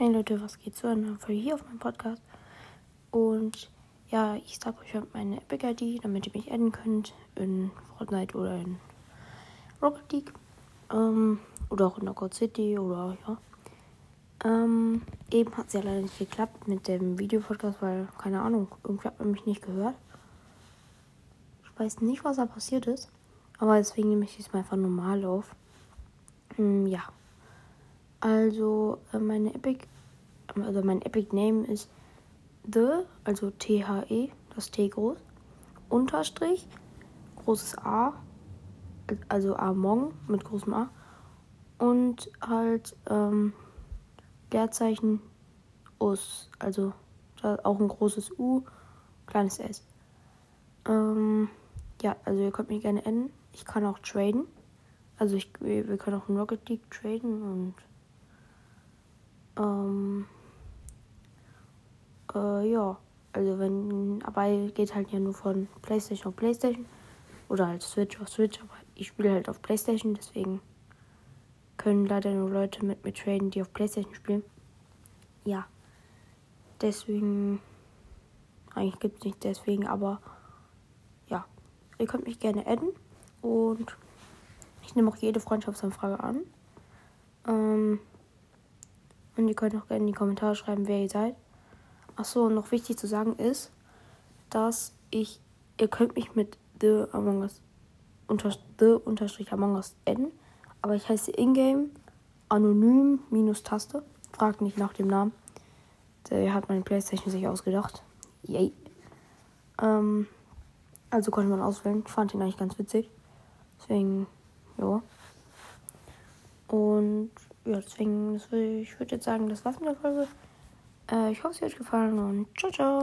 Hey Leute, was geht zu einer Folge hier auf meinem Podcast? Und ja, ich sag euch meine Epic ID, damit ihr mich adden könnt in Fortnite oder in Rocket League. Ähm, oder auch in Knockout City oder ja. Ähm, eben hat es ja leider nicht geklappt mit dem Videopodcast, weil, keine Ahnung, irgendwie hat man mich nicht gehört. Ich weiß nicht, was da passiert ist. Aber deswegen nehme ich es mal einfach normal auf. Ähm, ja. Also äh, meine Epic, also mein Epic Name ist The, also T-H-E, das T groß, Unterstrich, großes A, also Among mit großem A und halt ähm, Leerzeichen Us, also auch ein großes U, kleines S. Ähm, ja, also ihr könnt mich gerne enden. Ich kann auch traden. Also ich, wir können auch in Rocket League traden und ähm, äh, ja, also wenn, aber geht halt ja nur von Playstation auf Playstation oder halt Switch auf Switch, aber ich spiele halt auf Playstation, deswegen können leider nur Leute mit mir traden, die auf Playstation spielen. Ja, deswegen, eigentlich gibt es nicht deswegen, aber ja, ihr könnt mich gerne adden und ich nehme auch jede Freundschaftsanfrage an. Ähm, und ihr könnt auch gerne in die Kommentare schreiben, wer ihr seid. Achso, noch wichtig zu sagen ist, dass ich, ihr könnt mich mit The Among Us, unter, The unterstrich Among Us adden, aber ich heiße Ingame anonym minus Taste. Fragt nicht nach dem Namen. Der hat meine Playstation sich ausgedacht. Yay. Ähm, also konnte man auswählen. Ich fand ihn eigentlich ganz witzig. Deswegen, ja. Und ja, deswegen, ich würde jetzt sagen, das war's mit der Folge. Äh, ich hoffe, es hat euch gefallen und ciao, ciao.